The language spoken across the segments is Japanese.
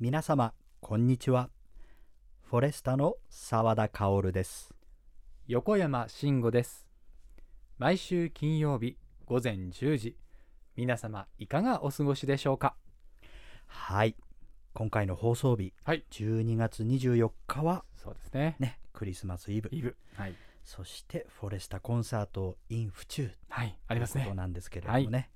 皆様こんにちは。フォレスタの澤田薫です。横山慎吾です。毎週金曜日午前10時皆様いかがお過ごしでしょうか？はい。今回の放送日、はい。12月24日はそうですね。ねクリスマスイブ。イブ。はい。そしてフォレスタコンサート in 府中はい。ありますということねなんですけれどもね、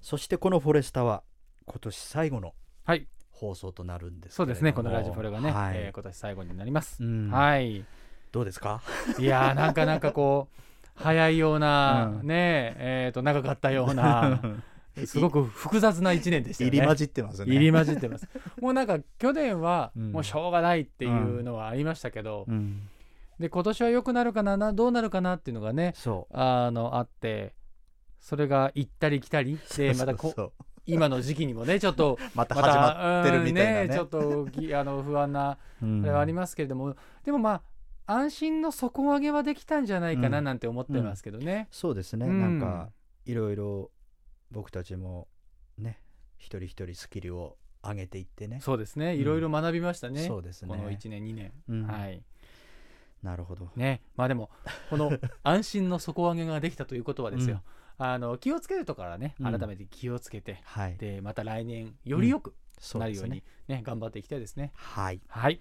そしてこのフォレスタは今年最後のはい放送となるんですけそうですねこのラジフォレがね、はい。えー今年最後になります、うん。はい。どうですか？いやーなんかなんかこう 早いような、うん。ねえーと長かったような すごく複雑な一年でしたよね。入り混じってますね。入り混じってます。もうなんか去年はうん。もうしょうがないっていうのはありましたけど、うん。で今年は良くなるかななどうなるかなっていうのがねあのあってそれが行ったり来たりでまたこ今の時期にもねちょっと またま始まってるみたいなね。うん。ちょっとぎあの不安なうんあれはありますけれども、でもまあ安心の底上げはできたんじゃないかなうん。なんて思ってますけどね。そうですね、うん。なんかいろいろ僕たちもね一人一人スキルを上げていってね。そうですね。うん。いろいろ学びましたね、そうですね。この1年2年、うん。はい。なるほど。ね。まあでもこの安心の底上げができたということはですよ、あの気をつけるところからねうん。改めて気をつけて、はい。でまた来年よりよくなるようにね頑張っていきたいですね。はい。はい。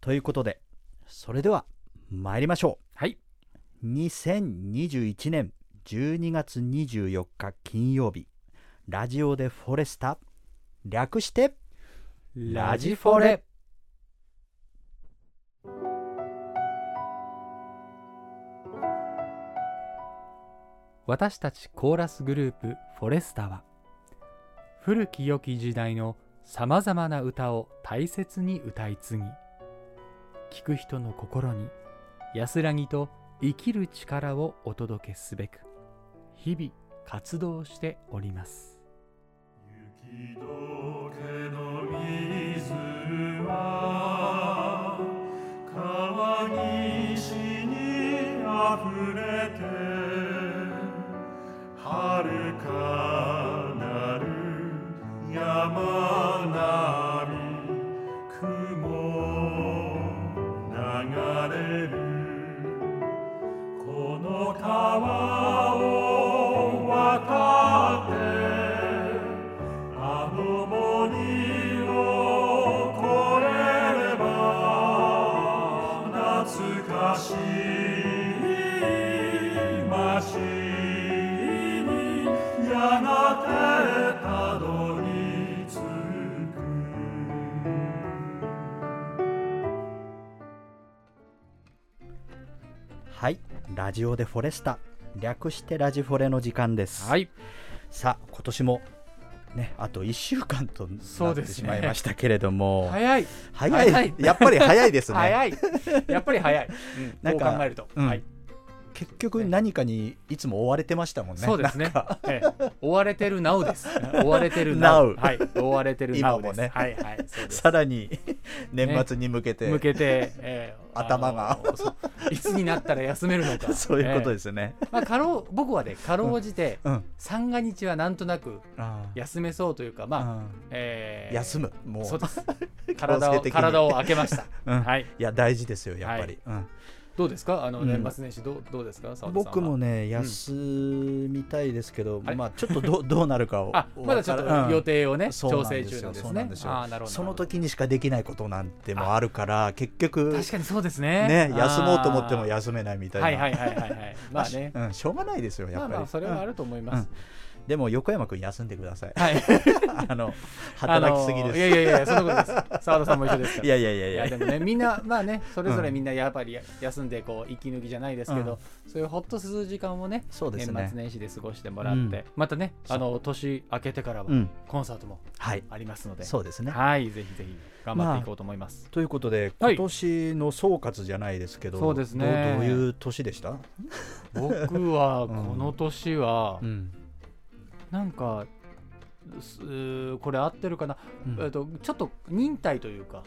ということでそれでは参りましょはい、う2021年12月24日金曜日。ラジオでフォレスタ略してラジフォレ私たちコーラスグループフォレスタは古き良き時代のさまざまな歌を大切に歌い継ぎ聴く人の心に安らぎと生きる力をお届けすべく日々活動しております。雪解けの水は川岸にあふれ山ジオでフォレスタ。略してラジフォレの時間です、はい。さあ今年もねあと1週間となってしそうですねまいましたけれども、早い。早い。早い。やっぱり早いですね。早い。やっぱり早い、うん、なんか考えると、うん。はい結局何かにいつも追われてましたもんね。そうですね。追われてる Now です。追われてる Now Now。はい。追われてる Now です。今もね。はいはい。さらに年末に向けて、向けて、ええ。頭が。いつになったら休めるのか。そういうことす。ですね、まあかろう僕はねかろうじてうん。三が日はなんとなく休めそうというかまあ、うん。ええ。休む。もう。そうです。強体を体を開けました。うん。はい。いや大事ですよやっぱり、うんどうですか？あのうん。年末年始どうどうですか？僕もね休みたいですけど、あれまあちょっとどう どうなるかをあまだちょっと予定をね、そうな調整中なんですね。その時にしかできないことなんてもあるから結局確かにそうですね。ね休もうと思っても休めないみたいな。はいはいはいはいはい。まあね。うん、しょうがないですよやっぱり、まあまあそれはあると思います。うんでも横山君休んでください。はい。あの働きすぎです、いやいやいや、そんなことです。澤田さんも一緒ですから。いやいやいやいいややでもね、みんな、まあね、それぞれみんなやっぱりや休んで、こう、息抜きじゃないですけど、そういうほっとする時間をね、そうですね。年末年始で過ごしてもらって、うん。またね、あの、年明けてからはうん。コンサートもはい。ありますので、そうですね。はい、ぜひぜひ頑張っていこうと思います。ということではい今年の総括じゃないですけど、そうですね。どうどういう年でした、僕は、この年はう、んなんか、すこれ合ってるかな、うん。えっと、ちょっと忍耐というか、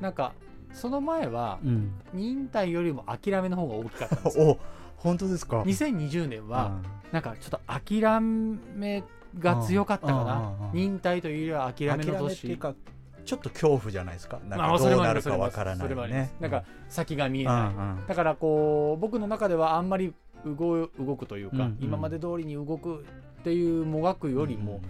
なんかその前はうん。忍耐よりも諦めの方が大きかったんですよ。お本当ですか？2020年はうん。なんかちょっと諦めが強かったかな。うん忍耐というよりは諦めの諦めっていう年かちょっと恐怖じゃないですか？なんまあかどうなるかわからないね。す。なんか先が見えうんない、うん。だからこう僕の中ではあんまり動動くというか、うんうん。今まで通りに動くっていうもがくよりも、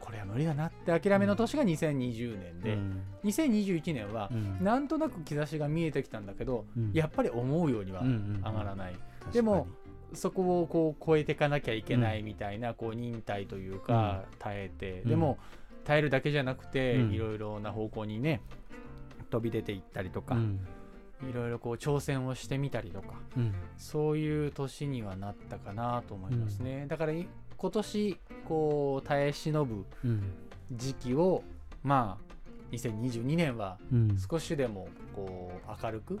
これは無理だなって諦めの年が2020年で、うん。2021年はうん。なんとなく兆しが見えてきたんだけど、うん。やっぱり思うようにはうんうん上がらない、確かに。でもそこをこう超えていかなきゃいけないみたいなこう忍耐というか耐えて、うん。でも耐えるだけじゃなくてうん。いろいろな方向にね飛び出ていったりとか、うんいろいろこう挑戦をしてみたりとかうん。そういう年にはなったかなと思いますね、だからい今年こう耐え忍ぶうん。時期をまあ2022年はうん。少しでもこう明るく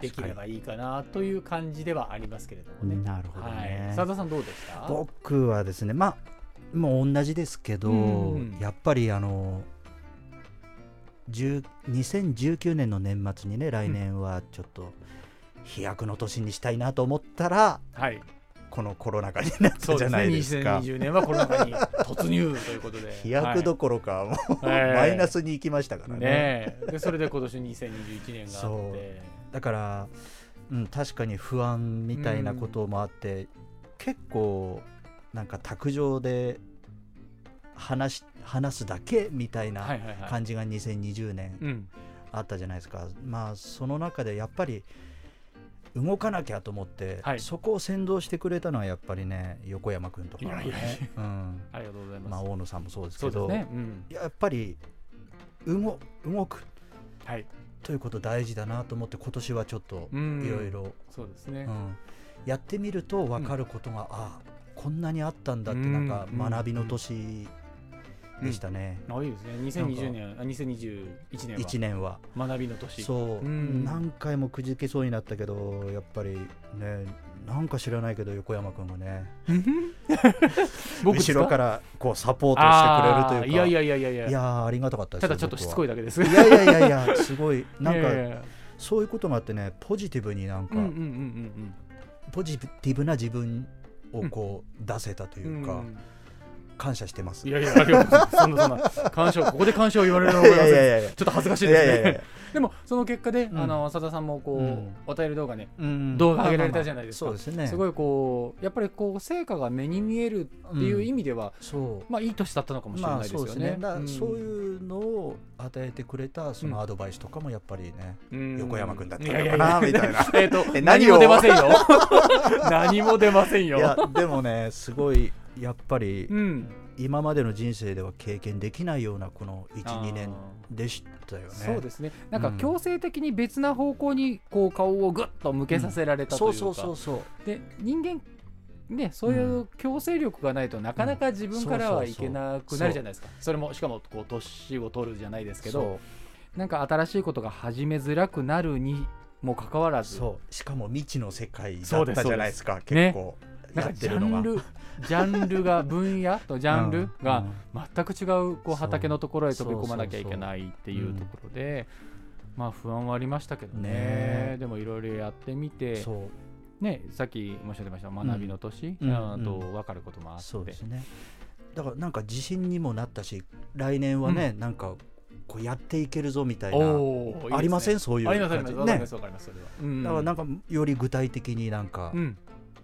できればいいかなという感じではありますけれどもね。なるほどね。はい、澤田さんどうでした？僕はですねまあもう同じですけど、うん。やっぱりあの10 2019年の年末にね来年はちょっと飛躍の年にしたいなと思ったらはい、このコロナ禍になったじゃないですか。2020年はコロナ禍に突入ということで。飛躍どころか、もうはい。マイナスに行きましたからね。ねえ。でそれで今年2021年があそう。ってだから、うん、確かに不安みたいなこともあって、結構なんか卓上で話し話すだけみたいな感じが2020年うん。あったじゃないですか、まあその中でやっぱり動かなきゃと思って、はい。そこを先導してくれたのはやっぱりね横山君とか、ねうん。ありがとうございます、まあ、大野さんもそうですけど。ね。うん。やっぱり動動く。はい。ということ大事だなと思って今年はちょっとうん。いろいろ。やってみると分かることが、ああこんなにあったんだってなんかうん。学びの年でしたね、あいいですね。2020年あ2021年は。1年は。学びの年。そう、うん。何回もくじけそうになったけどやっぱりねなんか知らないけど横山君がね。後ろからこうサポートしてくれるというか。いやいやいやいやいや。いやーありがたかったですただちょっとしつこいいだけです。いやいやいやいやすごい。なんかそういうことがあってねポジティブになんか、うんうんうんうんポジティブな自分をこう出せたとういうか、んうん感謝してます。いやいやありがとうございます。そんなそんな感謝をここで感謝を言われるのはちょっと恥ずかしいいですね。やいやいや。でもその結果で、うん。あの佐田さんもこう、うん。お便り動画ねうん。動画上げられたじゃないですか。まあまあまあ。そうですね。すごいこうやっぱりこう成果が目に見えるっていう意味では、そう。まあいい年だったのかもしれないですよね。まあそうね。そういうのを与えてくれたそのアドバイスとかもやっぱりね、うん。横山君だったいのかなやいやいや。みたいな。えっと え何も出ませんよ。何も出ませんよ。いやでもねすごいやっぱりうん。今までの人生では経験できないようなこのあー。12年でしたよね。そうですね。なんかうん。強制的に別な方向にこう顔をぐっと向けさせられたというか。そうそうそうそう。で人間ね、そういう強制力がないとなかなか自分からはいけなくなるじゃないですか、それもしかもこう年を取るじゃないですけど。なんか新しいことが始めづらくなるにもかかわらず。そう。しかも未知の世界だったじゃないですかす結構。なんかジやってるのがジャンルが分野とジャンルが全く違うこう畑のところへ飛び込まなきゃいけないっていうところでまあ不安はありましたけどね。でもいろいろやってみてねさっき申し上げました学びの年、うん。あとうん分かることもあって。そうですね。だからなんか自信にもなったし来年はね、なんかこうやっていけるぞみたいな。ありません？そういう。ありますあります。わかりね。だからなんかより具体的になんかうん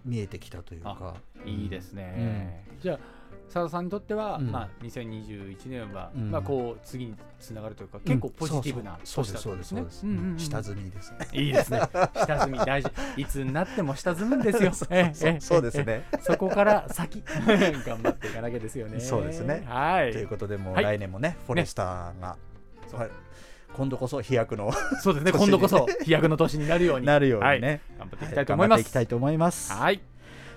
見えてきたというか、いいですね、じゃあ佐田さんにとっては、うん。まあ、2021年は、うん。まあ、こう次につながるというか、結構ポジティブなそう年だったんですすね。下積みですね。いいですね。下積み大事。いつになっても下積むんですよ。そうですね。ええそこから先 頑張っていかなきゃですよね。そうですね。はい。という。ことでもうはい。来年もね、フォレスターが、そう。はい今度こそ飛躍の そうですね。今度こそ飛躍の年になるように。なるようにはい。ね、頑張っていはいきたいと思います。頑張っていきたいと思います。はい。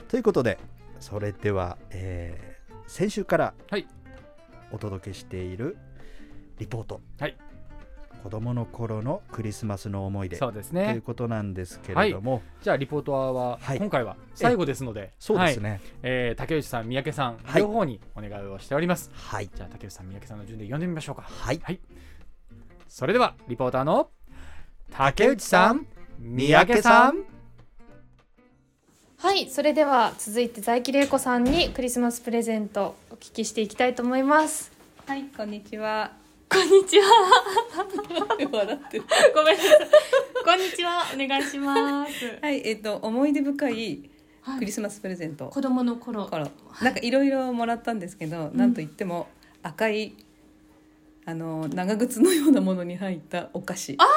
ということでそれでは、えー先週からはい。お届けしているリポート、はい。子供の頃のクリスマスの思い出。そうですというね。ことなんですけれども、じゃあリポートは、はい。今回は最後ですので、はいそうですね。えー竹内さん、三宅さん、はい。両方にお願いをしております。はい。じゃあ竹内さん、三宅さんの順で読んでみましょうか。はいそれではリポーターの竹内さん、三宅さん。はい、それでは続いて在木玲子さんにクリスマスプレゼントお聞きしていきたいと思います。はい、こんにちは。こんにちは。笑ってる。ごめんなさい。こんにちは。お願いします。はいえっ、と思い出深いはい。クリスマスプレゼント。子供の頃。から。なんかいろいろもらったんですけど、なんといっても赤いあの長靴のようなものに入ったお菓子。あ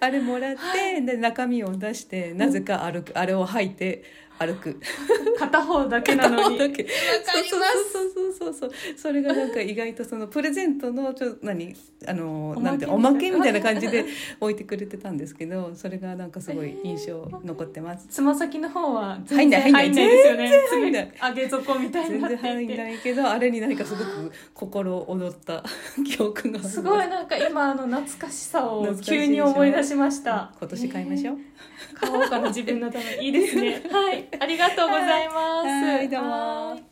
あれもらって、で中身を出してなぜか歩く、あれを履いて歩く。片方だけなのに。だけ。わかります。そうそうそうそうそう。それがなんか意外とそのプレゼントのちょっと何？あのな。んておまけみたいな感じで置いてくれてたんですけどそれがなんかすごい印象残ってます。つま先の方は全然入んないですよね。全然上げ底みたいなって然入んない。けどあれに何かすごく心躍った。記憶がすごいなんか今あの懐かしさを急に思い出しました。今年買いましょう、買おうかな自分のため。にいいですね。はいありがとうございます。はい。どうも。はい。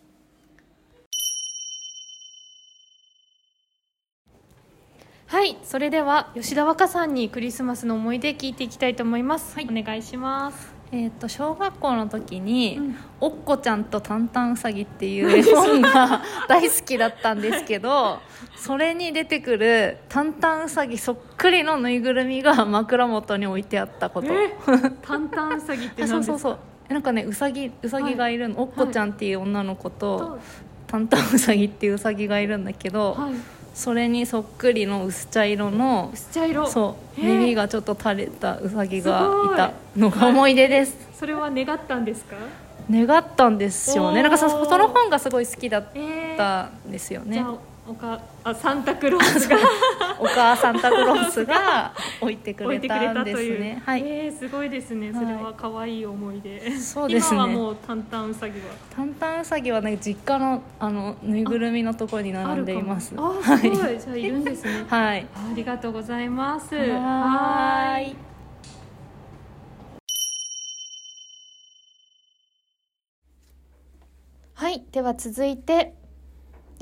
はいそれでは吉田和歌さんにクリスマスの思い出聞いていきたいと思います。はい。お願いします。えー、と小学校の時にうん「おっこちゃんとタンタンウサギ」っていう 絵本が 大好きだったんですけどそれに出てくるタンタンウサギそっくりのぬいぐるみが枕元に置いてあったこと。え？タンタンウサギってあ何ですか？そうそうそう。えなんかねうさぎうさぎがいるの、おっこちゃんっていう女の子と、とタンタンウサギっていううさぎがいるんだけど、はい。それにそっくりの薄茶色の薄茶色。そう耳がちょっと垂れたうさぎがいいたのが思い出です。それは願ったんですか？願ったんですよね。なんかその本がすごい好きだっえーたんですよねおかあサンタクロースが。お母サンタクロースが 置いてくれたんですね。はい。えーすごいですね。そはい。れは可愛い思い出。そうですね。今はもうタンタンウサギは。タンタンウサギはね実家のあのぬいぐるみのところに並んでいます。ああすごい。じゃあいるんですね。はい。ありがとうございます。はーい。はい。では続いて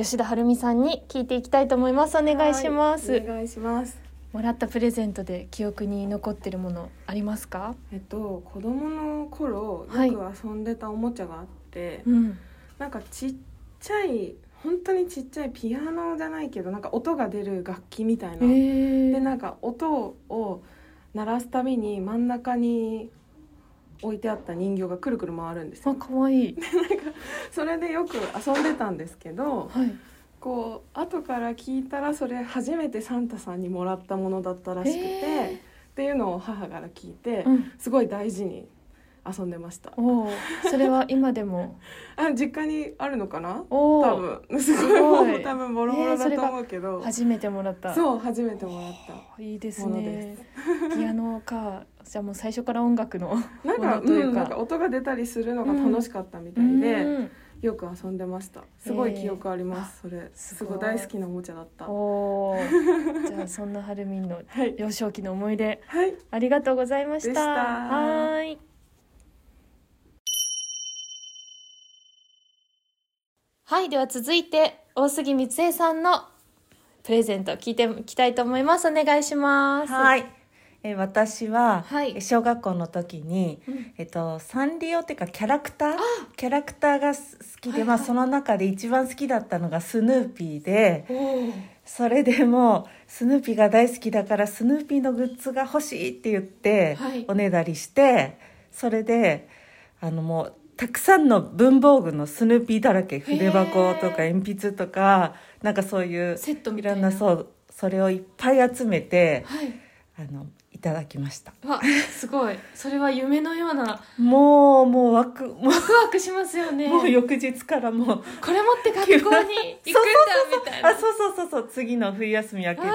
吉田晴美さんに聞いていきたいと思います。お願いします、はいお願いします。もらったプレゼントで記憶に残ってるものありますか？えっと子供の頃はい。よく遊んでたおもちゃがあって、うん。なんかちっちゃい本当にちっちゃいピアノじゃないけどなんか音が出る楽器みたいな。でえなんか音を鳴らすたびに真ん中に置いてあった人形がくるくる回るんですあよ。可愛い。それでよく遊んでたんですけど、はい。こう後から聞いたらそれ初めてサンタさんにもらったものだったらしくて、っていうのを母から聞いて、うん。すごい大事に遊んでました。おおそれは今でも？あ実家にあるのかな？お多お分。すごい。多分ボロボロだと思うけど、初めてもらった。そう初めてもらったいいですね。でピアノかじゃあもう最初から音楽の なんかものというか。うん、なんか音が出たりするのが楽しかったみたいで、うんよく遊んでました。すごい記憶あります、それ。すごい大好きなおもちゃだった。はおー。じゃあそんなはるみんのい。幼少期の思い出はい。ありがとうございました。はーい。はいでは続いて大杉光恵さんのプレゼント聞いていきたいと思います。お願いします。はい。え私は、はい。え小学校の時に、うん。えっと、サンリオっていうかキャラクター？キャラクターがす好きで、まあ、その中で一番好きだったのがスヌーピーでそれでもうスヌーピーが大好きだからスヌーピーのグッズが欲しいって言って、はい。おねだりしてそれであのもうたくさんの文房具のスヌーピーだらけ。筆箱とか鉛筆とかなんかそういうセットみいたいな。ろんなそうそれをいっぱい集めてはい。あのいただきました。わすごい。それは夢のような。もうもうワクもワクワクしますよね。うもう翌日からもう。これ持って学校に行くんだみたいな。あそうそうそうそう。次の冬休み明けて。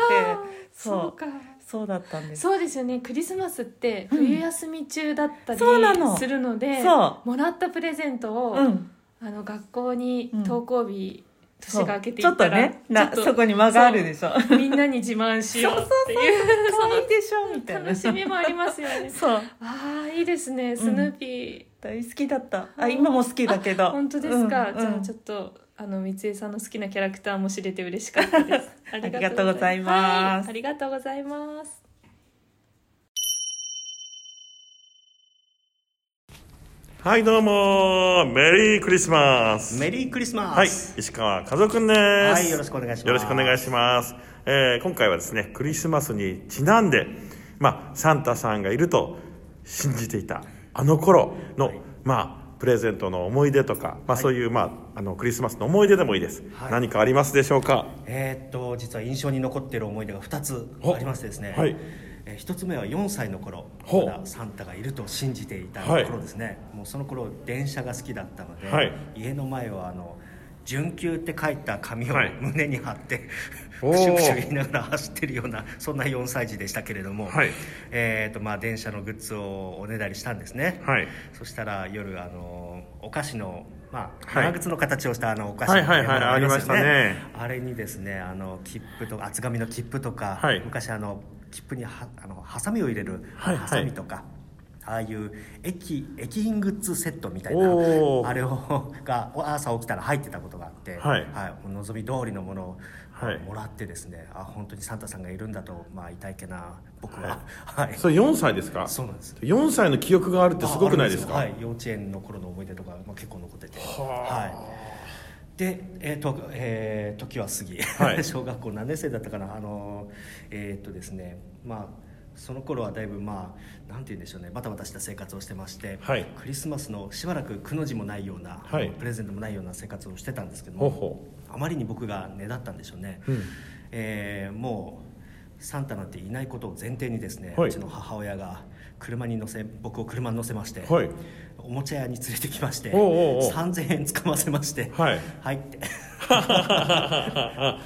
そう。そうか。そうだったんです。そうですよね。クリスマスって冬休み中だったりそうなの。するので、そもらったプレゼントを、うん。あの学校にうん。登校日、そう年が明けてちょっといったらねなちょっとそこに間があるでしょ。みんなに自慢しようっていう。可愛いでしょみたいな。楽しみもありますよね。そう。ああいいですね。スヌーピ大好きだった。あ今も好きだけー、ど本当ですか、うんじゃあちょっとあの三江さん。の好きなキャラクターも知れて嬉しかったですありがとうございますはいありがとうございますはいどうもメリークリスマス。メリークリスマス。はい石川和夫くんです。はいよろしくお願いします。よろしくお願いします、えー今回はですねクリスマスにちなんでまあサンタさんがいると信じていたあの頃の、まあプレゼントの思い出とか、まあ、そういう、まあ、あのクリスマスの思い出でもいいです、はい。何かありますでしょうか？えーっと実は印象に残っている思い出が2つありましてですね、はいえー一つ目は4歳の頃まだサンタがいると信じていたはい頃ですね、もうその頃電車が好きだったので、はい。家の前はあの準急って書いた紙をはい。胸に貼って、おークシュクシュ言いながら走ってるようなそんな4歳児でしたけれども、はい。えーとまあ、電車のグッズをおねだりしたんですね、はい。そしたら夜あのお菓子の、まあ、はい。長靴の形をしたあのお菓子のはいはいはいありましたよね。あれにですねあの切符とか厚紙の切符とか、はい。昔あの切符にはあのハサミを入れるはいはい。ハサミとか、ああいう駅駅員グッズセットみたいなあれをが朝起きたら入ってたことがあって、はい。もう望み通りのものを、はい。もらってですねあ本当にサンタさんがいるんだと、まあ、痛いけな僕は、はい。それ4歳ですか？そうなんです。4歳の記憶があるってすごくないですか？はい、幼稚園の頃の思い出とか、まあ、結構残ってて。はいで、えーとえー時は過ぎ、はい。小学校何年生だったかな。あのえーっとですね。まあその頃はだいぶまあなんて言うんでしょうね。バタバタした生活をしてまして、はい。クリスマスのしばらくくの字もないような、はい。プレゼントもないような生活をしてたんですけどもあまりに僕がねだったんでしょうね、うん。えーもうサンタなんていないことを前提にですね、はい。うちの母親が車に乗せ僕を車に乗せまして、はいおもちゃ屋に連れてきましておうおうおう。3000円使わせましてはい。はいって。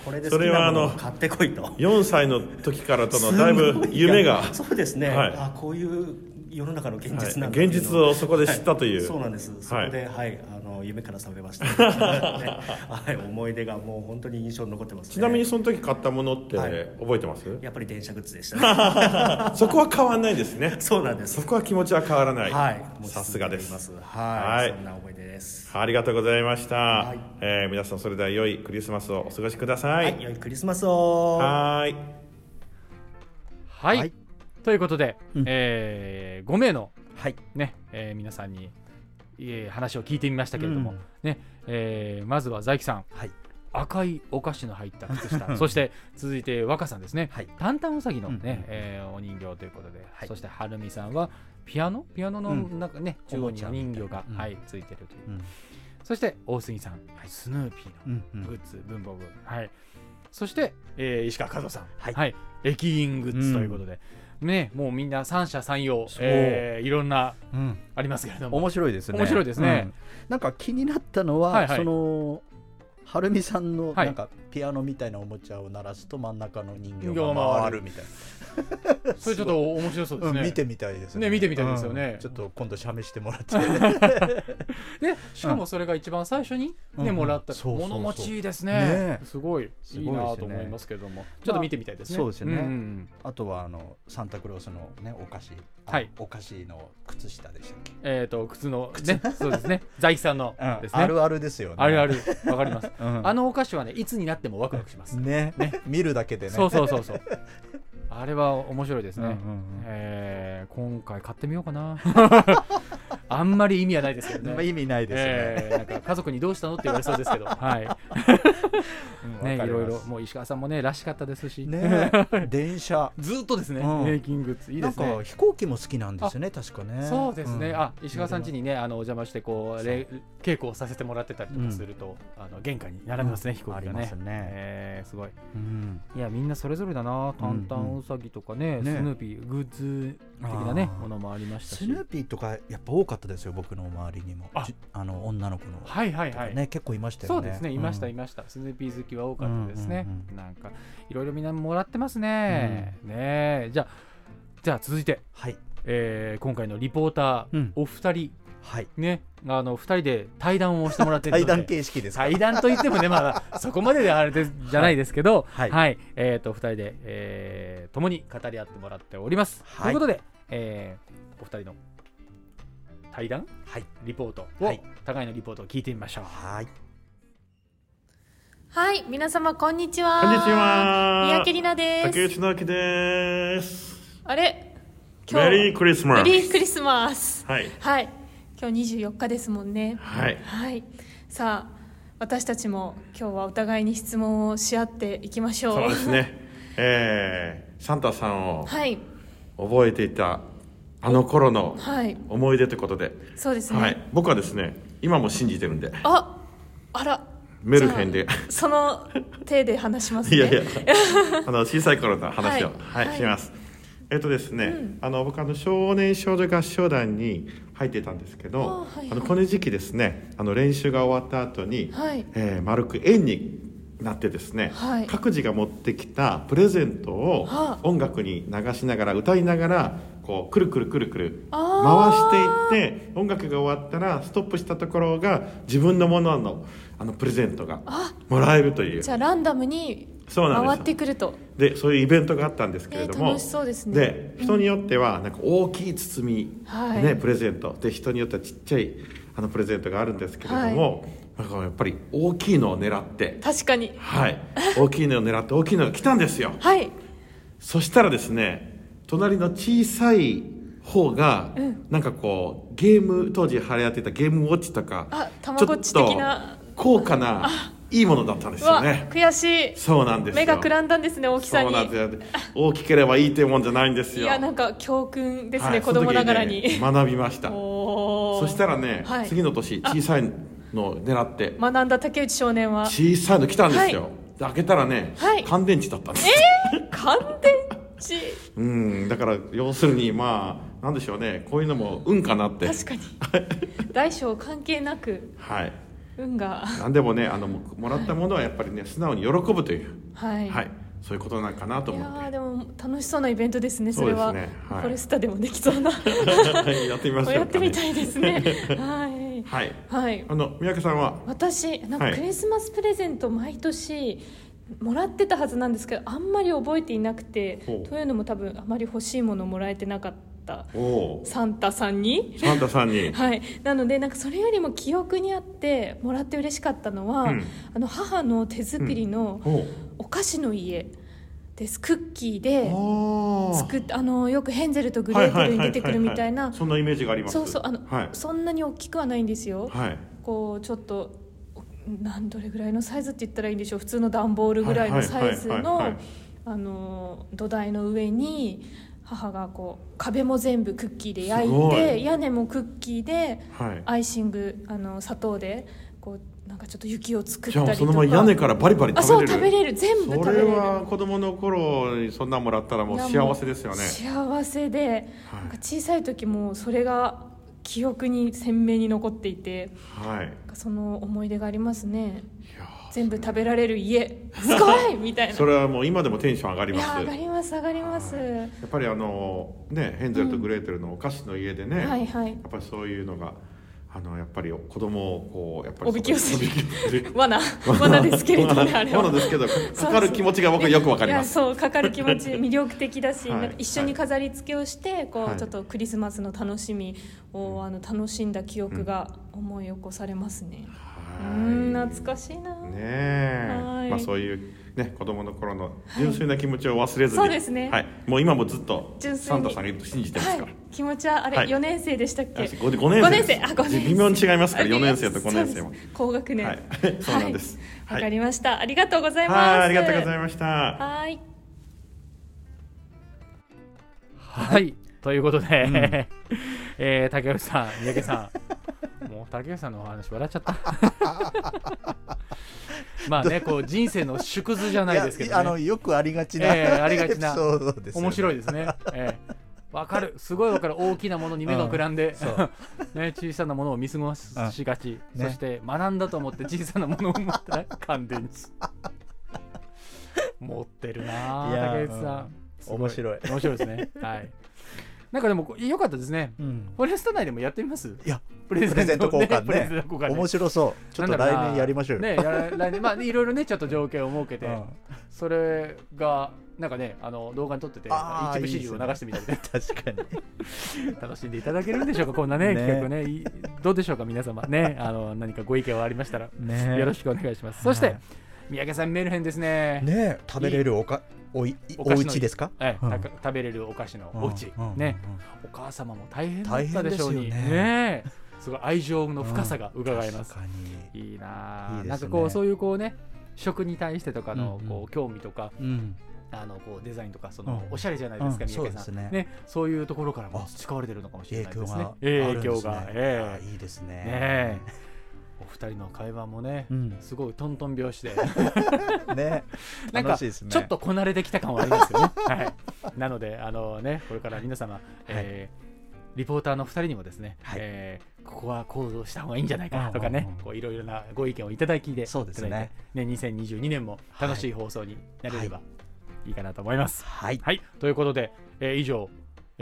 これでそ好きれはあのなものを買ってこいと。4歳の時からとのだいぶ夢が。そうですね、はい。あこういう世の中の現実なんだはい。現実をそこで知ったという。はそうなんです。そこで、はい。あの夢から覚めました、ね。はい、思い出がもう本当に印象に残ってます、ね、ちなみにその時買ったものってはい。覚えてます、やっぱり電車グッズでした。ね そこは変わんないですね。そうなんです。そこは気持ちは変わらない、はい。もうさすがです。はい、はい。そんな思い出です。ありがとうございました、はい。えー皆さんそれでは良いクリスマスをお過ごしください。はい、良いクリスマスを。はーい。はい、はい。ということで、うん。え5名の、はい。ねえー皆さんに、えー話を聞いてみましたけれども、うん。ねえーまずは財木さん。はい。赤いお菓子の入った靴下。そして続いて若さんですね、はい。タンタンウサギのね、うんうんえーお人形ということで、はい。そしてはるみさんはピアノ？ピアノのうん。中ね、中央にお人形が、うん。はい、ついてるという、うん。そして大杉さん、スヌーピーのグッズ、文房具、はい、そして、えー石川和夫さん、はい。駅員グッズということで、ね、もうみんな三者三様、えーいろんなうん。ありますけれども、面白いですね。面白いですね。うん。なんか気になったのは、はいはい。そのはるみさんのはい。なんかピアノみたいなおもちゃを鳴らすと真ん中の人形がが回るみたい それちょっと面白そうですな、ね。うん見てみたいですね。見てみたいですよね。うん。ちょっと今度試してもらって。でしかもそれが一番最初に、ねうん。うんもらった物持ちいいですね。ね。すごいすごいいいなと思いますけれども、ちょっと見てみたいですね。そうですよね、んん。あとはあのサンタクロースのねお菓子。あはい。お菓子の靴下でしたっけ、えっ、と靴のねそうですね。財木さんのうん。ですね。あるあるですよね。あるある。わかります。うん。あのお菓子はねいつになってもワクワクします。ね見るだけでねそうそうそうそう。あれは面白いですね。うんうんうんえー今回買ってみようかな。あんまり意味はないですけどね。まあ意味ないですね。えーなんか家族にどうしたのって言われそうですけど、はい。ね、いろいろ、もう石川さんもね、らしかったですし。ね 電車。ずっとですね、うん。メイキングッズ、いいですね。飛行機も好きなんですよね確かね。そうですね、ん。あ石川さん家にねあのお邪魔してこうれ稽古をさせてもらってたりとかすると、あの玄関に並びますね、うん。飛行機がね。ありますね。えーすごい。うん。いやみんなそれぞれだな。タンタンウサギとかね,、ねスヌーピーグッズ的なねものもありましたし。スヌーピーとかやっぱ多かったですよ僕の周りにも。あ。じあの女の子の。はいはいはい、ね結構いましたよね。そうですねいました、うんいました。スヌーピー好きは多かったですね、うんうんなんかいろいろみんなもらってますね、ねえ。じゃあじゃあ続いて、はい。えー今回のリポーター、うん。お二人。はい。ね、あの二人で対談をしてもらってる対談形式ですか？対談といってもねまあ そこまでであれでじゃないですけど。は、はい。い。えっ、と二人で、えー、共に語り合ってもらっております、はい。ということで、えー、お二人の対談？はい。リポートを、はい。互いのリポートを聞いてみましょう。はい。はい、皆様こんにちは。こんにちは。三宅里奈です。竹内直樹です。あれ？メリークリスマスメリークリスマス。はい。はい。今日24日ですもんね。はい。はい。さあ私たちも今日はお互いに質問をし合っていきましょう。そうですね。えーサンタさんをはい。覚えていたあの頃のはい。思い出ということで、そうですね、はい、僕はですね今も信じてるんで。ああら。メルヘンで。その手で話しますね。いやいや。あの小さい頃の話を、ははいいはい。します。えっとですね、あの僕あの少年少女合唱団に入ってたんですけどあはいはい。あのこの時期ですねあの練習が終わった後に、はい。えー丸く円になってですね、はい。各自が持ってきたプレゼントをはあ。音楽に流しながら歌いながらこうくるくるくるくる回あしていって音楽が終わったらストップしたところが自分のもののあのプレゼントがあもらえるという。じゃあランダムにそうなんです。回ってくると。でそういうイベントがあったんですけれども、えー楽しそうですね。で人によってはなんか大きい包み、はい。ね、プレゼント。で人によってはちっちゃいあのプレゼントがあるんですけれども、なんかやっぱり大きいのを狙って。確かに。はい。大きいのを狙って大きいのが来たんですよ。はい。そしたらですね隣の小さい方が、うん。なんかこうゲーム当時流行ってたゲームウォッチとかあたまごっち的な。高価ないいものだったんですよね。悔しい。そうなんですよ。目がくらんだんですね大きさに。そうなんですよ。大きければいいというもんじゃないんですよ。いやなんか教訓ですね、はい子供ながらに、ね学びました。そしたらね、はい。次の年小さいのを狙って。学んだ竹内少年は。小さいの来たんですよ、はい。で開けたらね、はい。乾電池だったんです乾電池？うんだから要するにまあなんでしょうねこういうのも運かなって。確かに。大小関係なく。はい。運が。何でもねあのももらったものはやっぱりね素直に喜ぶという。はい、はい。そういうことなんかなとい思って。やーでも楽しそうなイベントですねそれはね。は。い。フォレスタでもできそうな。は いやってみましょうかね。やってみたいですね。はい。はい。はい。あの三宅さんは？私なんかはい。クリスマスプレゼント毎年もらってたはずなんですけどあんまり覚えていなくてというのも多分あまり欲しいものもらえてなかったサンタさんに。サンタさんに？はい、なのでなんかそれよりも記憶にあってもらって嬉しかったのは、うん。あの母の手作りのお菓子の家です。クッキーであ作っあのよくヘンゼルとグレーテルに出てくるみたいな。そんなイメージがあります。そうそう。あの、はい。そんなに大きくはないんですよ、はい。こうちょっとなんどれぐらいのサイズって言ったらいいんでしょう。普通の段ボールぐらいのサイズはいはいはいはい。のあの土台の上に母がこう壁も全部クッキーで焼いてい。屋根もクッキーではい。アイシングあの砂糖でこうなんかちょっと雪を作ったりとか。そのまま屋根からバリバリあ食べれる。そう食べれる。全部食べれる。それは子供の頃にそんなんもらったらもう幸せですよね。幸せで、なんか小さい時もそれが記憶に鮮明に残っていてはい。その思い出がありますね。全部食べられる家。すごい！みたいな。それはもう今でもテンション上がりいます。や上がります上がります。やっぱりあのねヘンゼルとグレーテルのお菓子の家でね、はいはい。やっぱりそういうのがあのやっぱり子供をこうやっぱりおびき寄せる。罠。罠ですけれどねあれは罠ですけどかかかる気持ちが僕はよくわかります。そうかかる気持ち魅力的だし、はい。なんか一緒に飾り付けをして、こう、はい。ちょっとクリスマスの楽しみをあの楽しんだ記憶が思い起こされますね、うん懐かしいな、ねえ。はい。まあそういうね子供の頃の純粋な気持ちを忘れずに、そうですね。はい、もう今もずっと純粋に。サンタさんがいると信じてますから、はい、気持ちはあれ、はい。4年生でしたっけ？あ五五年生です。五あ五年生。微妙に違いますからあ4年生と5年生も。高学年。はい。そうなんです。わ、かりました。ありがとうございます。はいありがとうございました。はい。はい。ということで、えー竹内さん三宅さんもう竹内さんのお話笑っちゃった。まあねこう人生の縮図じゃないですけど、ね、あのよくありがちなえーありがちな。ね。面白いですね、えーわかる。すごいわかる。大きなものに目がくらんで、う。ん ね、小さなものを見過ごしがち、うんね。そして学んだと思って小さなものを持ったら乾電池持ってるな竹内さん、うん。面白い。面白いですね。はいなんかでもこ良かったですね、うん。フォレスト内でもやってみます？いやプレゼント交換ね。ト交換ね。面白そう。ちょっと来年やりましょうよ。ねや来年。まあいろいろねちょっと条件を設けて、うん。それがなんかねあの動画に撮ってて一部始終を流してみたりね。確かに。楽しんでいただけるんでしょうかこんなね ね。企画ね。どうでしょうか皆様。ねあの何かご意見はありましたら、ね。よろしくお願いします。そして、はい三宅さんメルヘンですね。ね食べれるおかおいお家ですか？ええうん。た食べれるお菓子のお家、うんうんね、お母様も大変だったでしょうに。ね。ねすごい愛情の深さが伺えます、いいなね。なんかこうそういうこうね食に対してとかのうん。うんこう興味とか、うん。あのこうデザインとかそのうん。おしゃれじゃないですか、うん。三宅さん。ね。そういうところからもあ。培われてるのかもしれないですね。影響が、ええ。あいいですねお二人の会話もね、うん。すごいトントン拍子で。ね。なんか楽しいですね。ちょっとこなれてきた感はありますよね。はい、なのであのねこれから皆様、えーリポーターの2人にもですね、はい。えーここはこうした方がいいんじゃないかとかねうんうんうん。こういろいろなご意見をいただきでそうですね。ね2022年も楽しい放送になれればいいかなと思います。はい。はい、ということで、えー以上、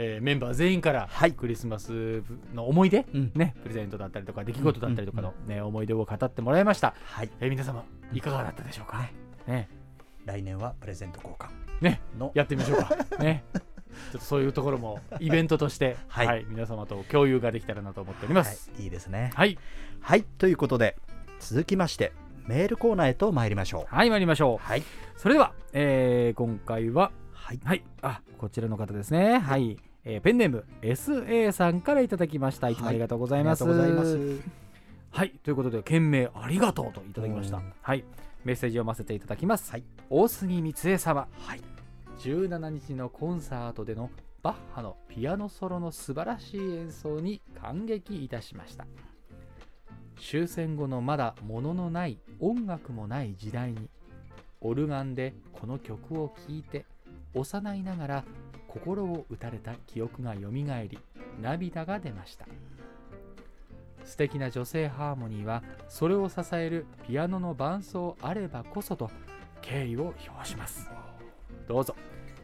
えーメンバー全員からはい。クリスマスの思い出、うん。ね、プレゼントだったりとか出来事だったりとかの、ね思い出を語ってもらいました。はい。えー皆様いかがだったでしょうか？ね。来年はプレゼント交換。ね。の。やってみましょうか。ね。ちょっとそういうところもイベントとして、は、はいい皆様と共有ができたらなと思っております。はい。いいですね。はい、はい。ということで続きましてメールコーナーへと参りましょう。はい、参りましょう。はい。それでは、えー今回は、はい。はい、あ、こちらの方ですね。はい、えーペンネーム SA さんからいただきました。いつもありがとうございます。ありがとうございますはい、ということで、件名ありがとうといただきましたうん。はい、メッセージを読ませていただきます。はい大杉光恵様。はい17日のコンサートでのバッハのピアノソロの素晴らしい演奏に感激いたしました終戦後のまだ物のない音楽もない時代にオルガンでこの曲を聴いて幼いながら心を打たれた記憶がよみがえり涙が出ました。素敵な女性ハーモニーはそれを支えるピアノの伴奏あればこそと敬意を表します。どうぞ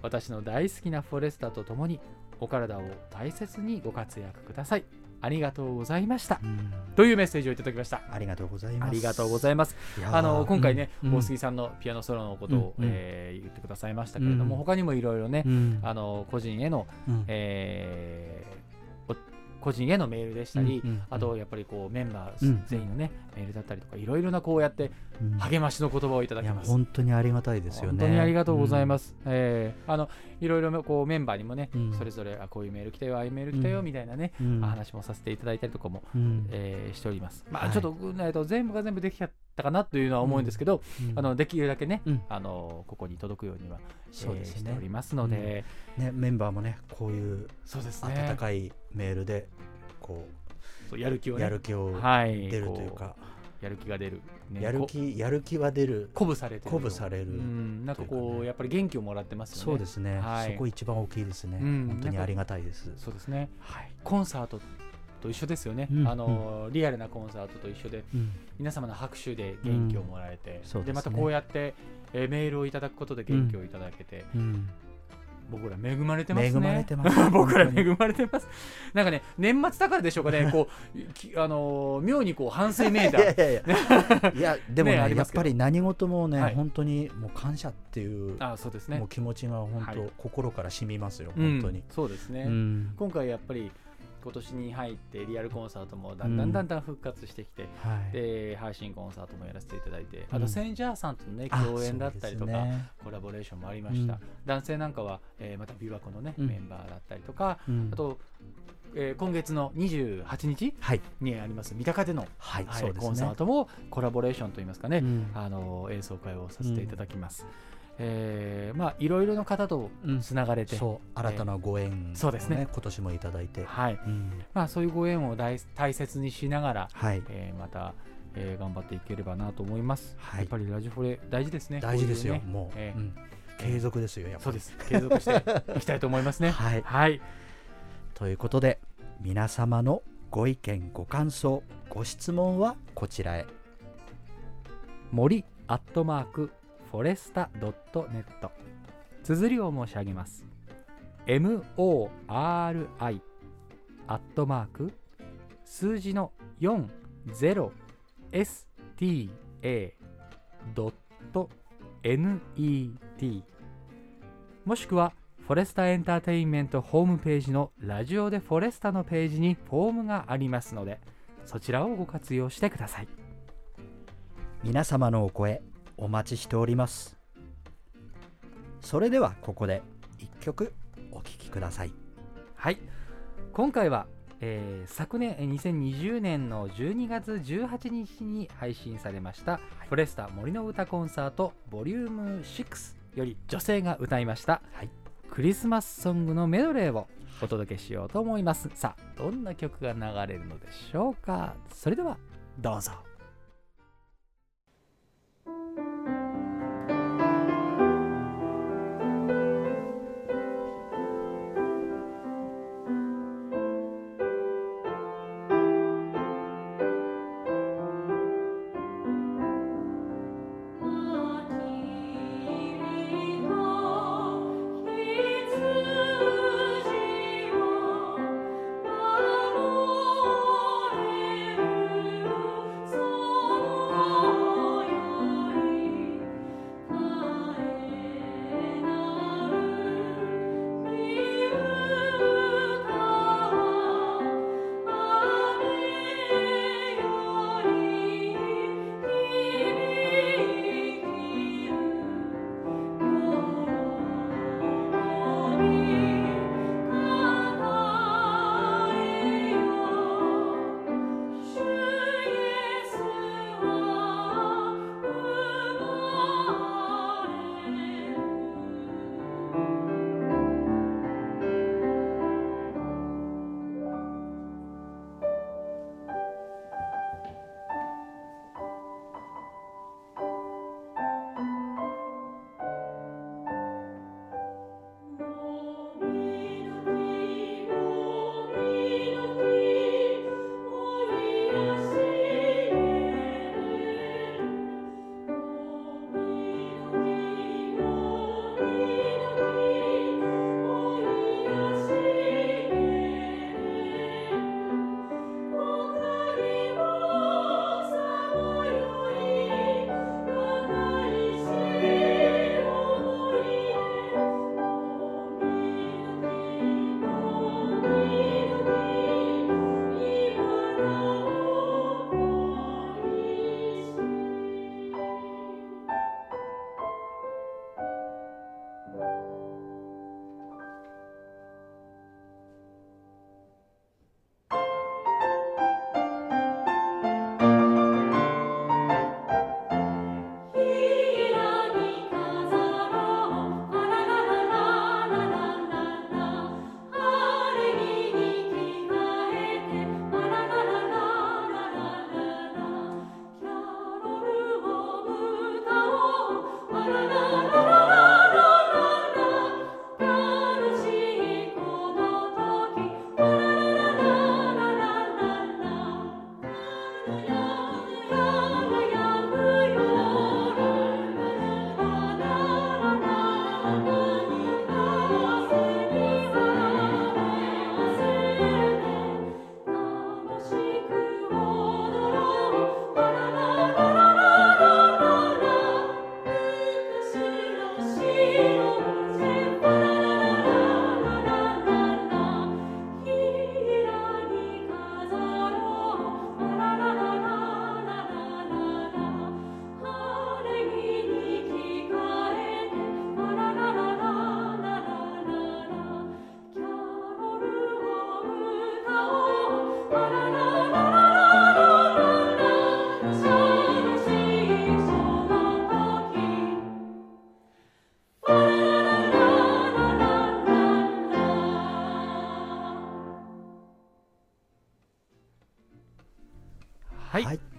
私の大好きなフォレスタと共にお体を大切にご活躍ください。ありがとうございました。うん。というメッセージをいただきました。ありがとうございます。ありがとうございます。あの今回ね、うん。大杉さんのピアノソロのことを、うえー言ってくださいましたけれども、うん。他にもいろいろね、うん。あの個人への、うん。えーお個人へのメールでしたり、うんうんあとやっぱりこうメンバーうん全員のね、メールだったりとかいろいろなこうやってうん。励ましの言葉をいただきます。本当にありがたいですよね。本当にありがとうございます。えーあのいろいろこうメンバーにもね、うん。それぞれあこういうメール来たよ、ああいうメール来たよ、うん。みたいなね、うん。話もさせていただいたりとかも、うん。えーしております。まあ、はい。ちょっと,、えーと全部が全部できちゃったかなというのは思うんですけど、うん。あのできるだけね、うん。あのここに届くようには、そうですしておりますので、ねメンバーもねこういうそうですね。温かいメールでこそうやる気をうね。やる気をはい。出るというか。こやる気が出る、ねやるこ気やる気は出る。鼓舞されてる鼓舞される。うん。なんかこう、ね。やっぱり元気をもらってますよね。そうですね。はい。そこ一番大きいですね。うん。本当にありがたいです。そうですね。はい。コンサートと一緒ですよね、うんあのリアルなコンサートと一緒でうん。皆様の拍手で元気をもらえて、ですね。またこうやって、えーメールをいただくことで元気をいただけて、うん。僕ら恵まれてますね。恵まれてます。僕ら恵まれてます。なんかね年末だからでしょうかね。こうきあのー妙にこう反省めいたいやいやいや。いやでもねねやっぱり何事もね、はい。本当にもう感謝っていうあそうですね。もう気持ちが本当、はい。心から染みますようん。本当に、そうですね、うん。今回やっぱり今年に入ってリアルコンサートもだんだんだんだん復活してきて、はい。で配信コンサートもやらせていただいて、うんあとセンジャーさんとのねあ共演だったりとか、ね。コラボレーションもありました、うん。男性なんかは、えーまた琵琶湖のね、うん。メンバーだったりとか、うん。あと、えー今月の28日はい。にあります三鷹での、はいはいね。コンサートもコラボレーションといいますかね、うん。あの演奏会をさせていただきます。えーまあいろいろな方とうん。つながれて、そう。新たなご縁を、ねそうですね。今年もいただいて、はい。うん。まあ、そういうご縁を大大切にしながら、はい。えーまた、えー頑張っていければなと思います。はい。やっぱりラジフォレ大事ですね。大事ですよ、ね。もう、えー。うん。継続ですよやっぱり。そうです。継続していきたいと思いますね。はい。はい。ということで皆様のご意見ご感想ご質問はこちらへ。森アットマークフォレスタドットネット綴りを申し上げます。MORI アットマーク数字の 40sta.net もしくはフォレスタエンターテインメントホームページのラジオでフォレスタのページにフォームがありますのでそちらをご活用してください。皆様のお声お待ちしております。それではここで一曲お聴きください。はい。今回はえー昨年えー2020年の12月18日に配信されました「フォレスタ森の歌コンサートボリューム6より女性が歌いました、はい。クリスマスソングのメドレーをお届けしようと思います。さあどんな曲が流れるのでしょうか？それではどうぞ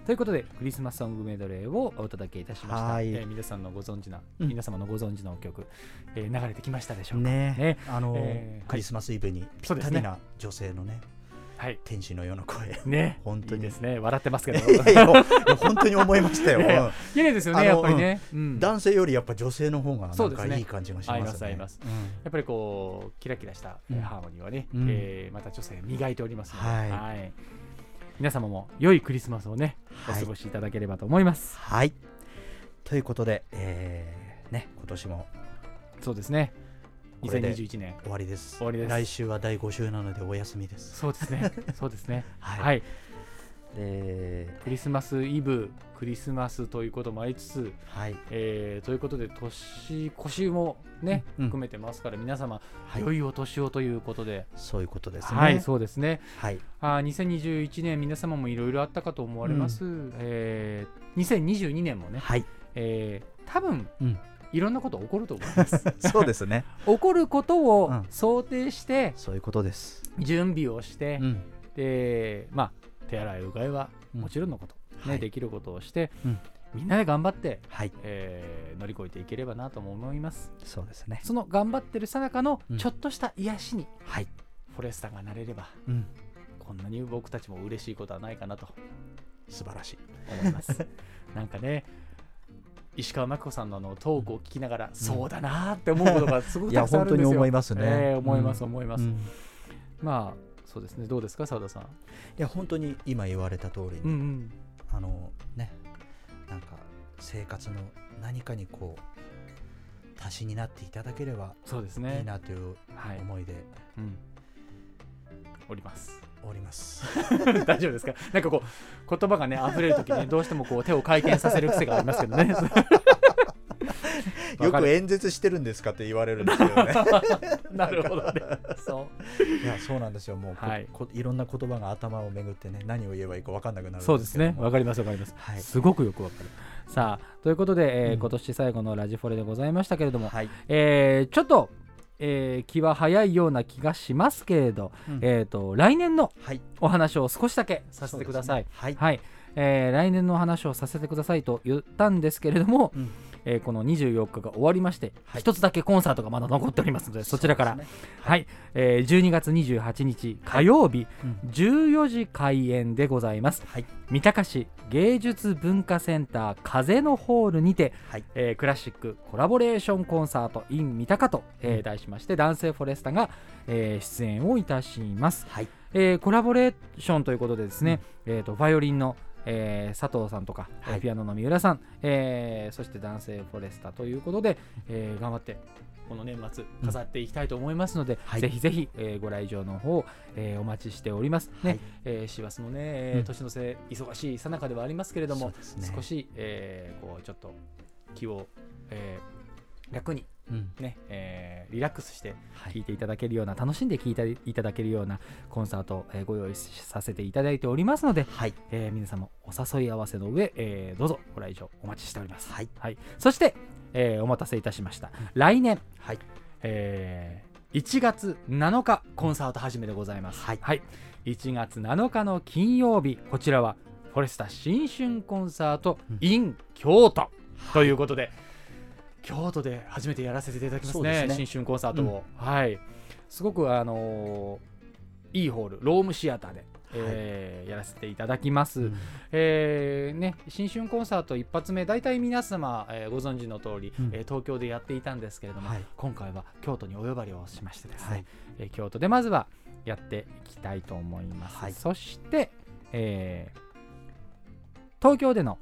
ということでクリスマスソングメドレーをお届けいたしました、はい。えー皆さんのご存知な、うん。皆様のご存知の曲、えー流れてきましたでしょうか？ね。あの、えークリスマスイブにぴったりな女性のねはい。天使のような声。ね。本当に。ですね。笑ってますけど。いやいや本当に思いましたよ。いや綺麗ですよねやっぱりね、男性よりやっぱ女性の方がなんかいい感じがしますね。やっぱりこうキラキラした、ハーモニーはね、うん。えーまた女性磨いておりますので、はい皆様も良いクリスマスをね、はい。お過ごしいただければと思います。はい。ということで、えーね今年もそうですね。これで2021年。終わりです。終わりです。来週は第5週なのでお休みです。そうですね。そうですね。はい。はいでクリスマスイブクリスマスということもありつつ、はい。えーということで年越しもね、うん含めてますから皆様、はい。良いお年をということで。そういうことですね。はいそうですね。はい。あー2021年皆様もいろいろあったかと思われます、えー2022年もね、はい。えー多分、うん。いろんなこと起こると思います。そうですね。起こることをうん。想定してそういうことです。準備をして、うん。でまあ手洗いうがいはもちろんのこと、ねはい。できることをして、うん。みんなで頑張って、はい。えー乗り越えていければなとも思います。そうですね。その頑張ってるさなかのうん。ちょっとした癒しに、はい。フォレスタがなれればうん。こんなに僕たちも嬉しいことはないかなと素晴らしい。思います。なんかね石川真紀子さんのあのトークを聞きながら、そうだなーって思うことがすごくいやたくさんあるんですよ。本当に思いますね。えー思いますうん。思います、うん。まあそうですね。どうですか澤田さん？いや本当に今言われた通りに、うんうん。あのねなんか生活の何かにこう足しになっていただければそうですね。いいなというはい。思いでうん。おります。おります、大丈夫ですか？なんかこう言葉がね溢れる時にどうしてもこう手を回転させる癖がありますけどね よく演説してるんですかって言われるんですよね。なるほどね。そう。いやそうなんですよ。もうこ、はい。こいろんな言葉が頭を巡ってね何を言えばいいか分かんなくなるんそうですね。わかりますわかります、はい。すごくよくわかる。さあということで、えーうん。今年最後のラジフォレでございましたけれども、はい。えーちょっと、えー気は早いような気がしますけれど、うん。えー、と来年のはい。お話を少しだけさせてください、そうですね。はい。えー来年のお話をさせてくださいと言ったんですけれども、うんえーこの24日が終わりましてはい。一、つだけコンサートがまだ残っておりますのでそちらから、ねはい、えー12月28日火曜日、うん。14時開演でございます、はい。三鷹市芸術文化センター風のホールにて、はい。えークラシックコラボレーションコンサート in 三鷹と、えー題しまして男性フォレスタが、えー出演をいたします、はい。えーコラボレーションということでですね、えー、とバイオリンの、えー佐藤さんとか、えーはいピアノの三浦さん、えーそして男性フォレスタということで、えー頑張ってこの年末飾っていきたいと思いますので、はい。ぜひぜひ、えーご来場の方、えーお待ちしております。ね。はい。えー師走のね、えーうん年の瀬忙しいさなかではありますけれども、ね。少し、えーこうちょっと気を、えー楽にうん。ね、えーリラックスしてはい。聴いていただけるような、楽しんで聴いていただけるようなコンサートを、えーご用意させていただいておりますので、はい。えー皆様お誘い合わせの上、えーどうぞご来場お待ちしております。はい。そして、えーお待たせいたしました。来年、はい。えー1月7日コンサート始めでございます。はい。1月7日の金曜日、こちらはフォレスタ新春コンサート in 京都ということで、京都で初めてやらせていただきますねすね。新春コンサートを、はい。すごくあのーいいホールロームシアターで、えーやらせていただきます、うん。えーね、新春コンサート一発目大体皆様、えーご存知の通り、うん。えー東京でやっていたんですけれども、はい。今回は京都にお呼ばれをしましてですね、はい。えー京都でまずはやっていきたいと思います、はい。そして、えー東京での、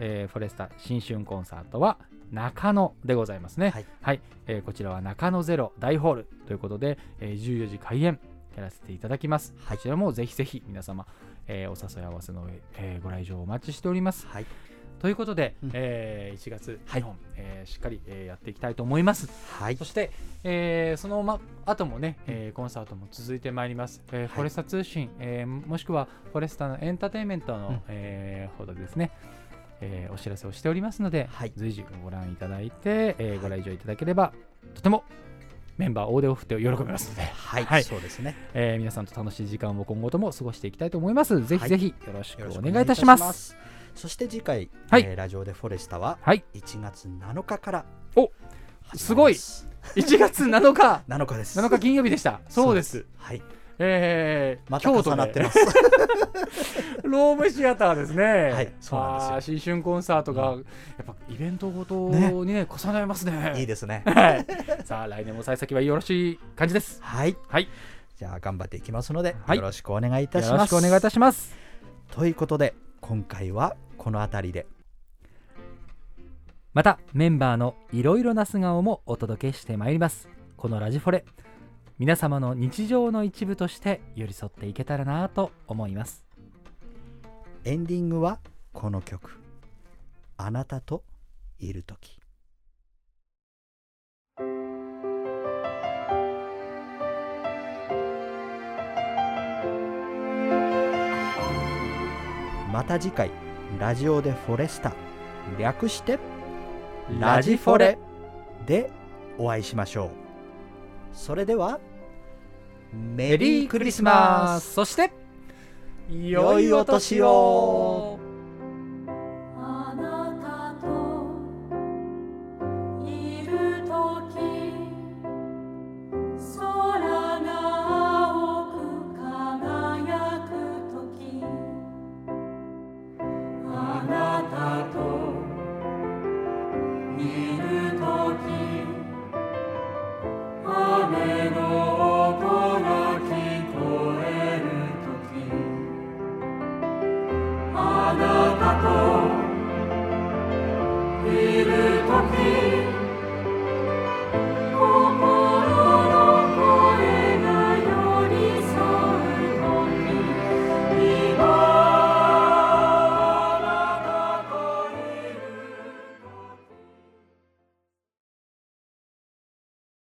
えーフォレスタ新春コンサートは中野でございますね。はい。えーこちらは中野ゼロ大ホール。ということで、えー14時開演やらせていただきます、はい。こちらもぜひぜひ皆様、えーお誘い合わせの上、えーご来場お待ちしております。はい。ということで、うん。えー1月はい。2本、えーしっかり、えーやっていきたいと思います。はい。そして、えーそのま後もね、えーコンサートも続いてまいります、えーフォレスタ通信、えーもしくはフォレスタのエンターテインメントの、うん。えーほどですね、えーお知らせをしておりますので、はい。随時ご覧いただいて、えーご来場いただければとてもメンバー大手を振って喜びますので、はい、はい。そうですね。えー皆さんと楽しい時間を今後とも過ごしていきたいと思います。ぜひぜひよろしくお願いいたします。そして次回、はい。えーラジオでフォレスタははい。1月7日からおす。ごい。始1月7日まります7日 です。7日金曜日でした。そうです。はいえーまた重なってますロームシアターですね。はいそうなんですよ新春コンサートが、やっぱイベントごとにね重ねますね。いいですね はい。さあ来年も幸先はよろしい感じです。はいはい。じゃあ頑張っていきますので、はいよろしくお願いいたしよろますしくお願いいたします。ということで今回はこの辺りでまたメンバーのいろいろな素顔もお届けしてまいります。このラジフォレ皆様の日常の一部として寄り添っていけたらなと思います。エンディングはこの曲「あなたといる時」また次回ラジオでフォレスタ。略してラジフォレでお会いしましょう。それではメリークリスマス。そして良いお年を